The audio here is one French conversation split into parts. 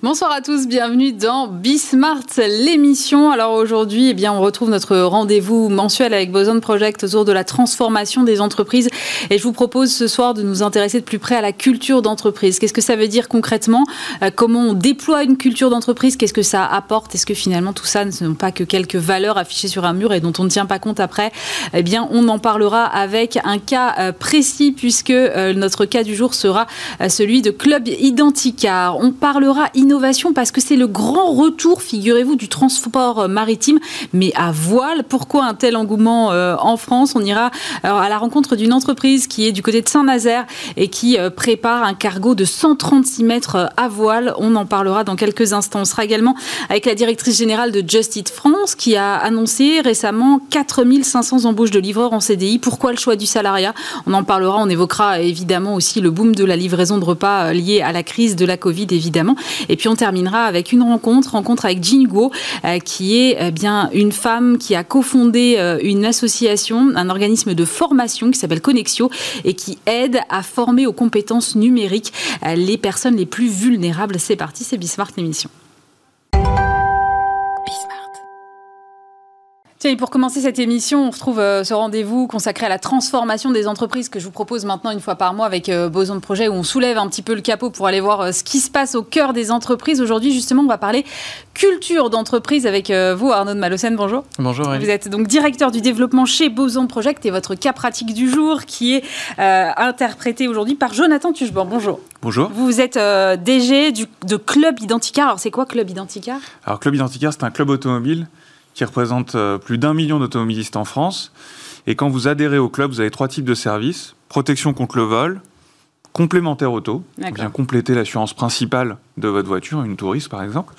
Bonsoir à tous, bienvenue dans Bismart, l'émission. Alors aujourd'hui, eh bien, on retrouve notre rendez-vous mensuel avec Boson Project autour de la transformation des entreprises. Et je vous propose ce soir de nous intéresser de plus près à la culture d'entreprise. Qu'est-ce que ça veut dire concrètement? Euh, Comment on déploie une culture d'entreprise? Qu'est-ce que ça apporte? Est-ce que finalement tout ça ne sont pas que quelques valeurs affichées sur un mur et dont on ne tient pas compte après? Eh bien, on en parlera avec un cas euh, précis puisque euh, notre cas du jour sera celui de Club Identicar. On parlera innovation innovation parce que c'est le grand retour, figurez-vous, du transport maritime, mais à voile. Pourquoi un tel engouement euh, en France? On ira à la rencontre d'une entreprise qui est du côté de Saint-Nazaire et qui euh, prépare un cargo de 136 mètres euh, à voile. On en parlera dans quelques instants. On sera également avec la directrice générale de Just France qui a annoncé récemment 4500 embauches de livreurs en CDI. Pourquoi le choix du salariat? On en parlera. On évoquera évidemment aussi le boom de la livraison de repas lié à la crise de la Covid, évidemment. Et puis on terminera avec une rencontre, rencontre avec Jean Guo, euh, qui est eh bien une femme qui a cofondé euh, une association, un organisme de formation qui s'appelle Connexio et qui aide à former aux compétences numériques euh, les personnes les plus vulnérables. C'est parti, c'est Bismart l'émission. Tiens, pour commencer cette émission, on retrouve euh, ce rendez-vous consacré à la transformation des entreprises que je vous propose maintenant une fois par mois avec euh, Boson de Projet où on soulève un petit peu le capot pour aller voir euh, ce qui se passe au cœur des entreprises. Aujourd'hui, justement, on va parler culture d'entreprise avec vous, Arnaud de Malocène. Bonjour. Bonjour. Vous êtes donc directeur du développement chez Boson Project et votre cas pratique du jour qui est interprété aujourd'hui par Jonathan Tuchebord. Bonjour. Bonjour. Vous êtes DG du, de Club Identicar. Alors, c'est quoi Club Identicar Alors, Club Identicar, c'est un club automobile qui représente euh, plus d'un million d'automobilistes en France. Et quand vous adhérez au club, vous avez trois types de services. Protection contre le vol, complémentaire auto, vient compléter l'assurance principale de votre voiture, une touriste par exemple.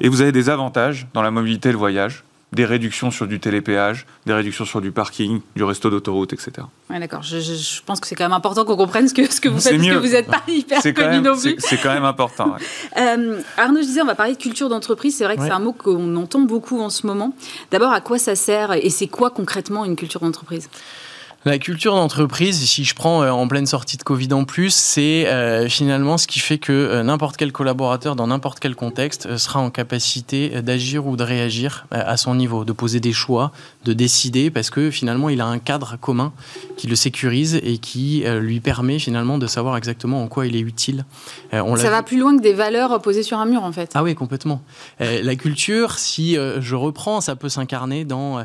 Et vous avez des avantages dans la mobilité et le voyage des réductions sur du télépéage, des réductions sur du parking, du resto d'autoroute, etc. Oui, d'accord. Je, pense que c'est quand même important qu'on comprenne ce que, ce que vous faites, parce que vous n'êtes pas hyper connu non plus. C'est quand même important. Euh, Arnaud, je disais, on va parler de culture d'entreprise. C'est vrai que c'est un mot qu'on entend beaucoup en ce moment. D'abord, à quoi ça sert et c'est quoi concrètement une culture d'entreprise? La culture d'entreprise, si je prends euh, en pleine sortie de Covid en plus, c'est euh, finalement ce qui fait que euh, n'importe quel collaborateur dans n'importe quel contexte sera en capacité d'agir ou de réagir à son niveau, de poser des choix, de décider, parce que finalement il a un cadre commun qui le sécurise et qui lui permet finalement de savoir exactement en quoi il est utile. On Ça va plus loin que des valeurs posées sur un mur en fait. Ah oui, complètement. la culture, si je reprends, ça peut s'incarner dans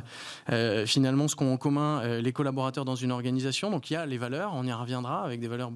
finalement ce qu'ont en commun les collaborateurs dans une organisation. Donc il y a les valeurs, on y reviendra avec des valeurs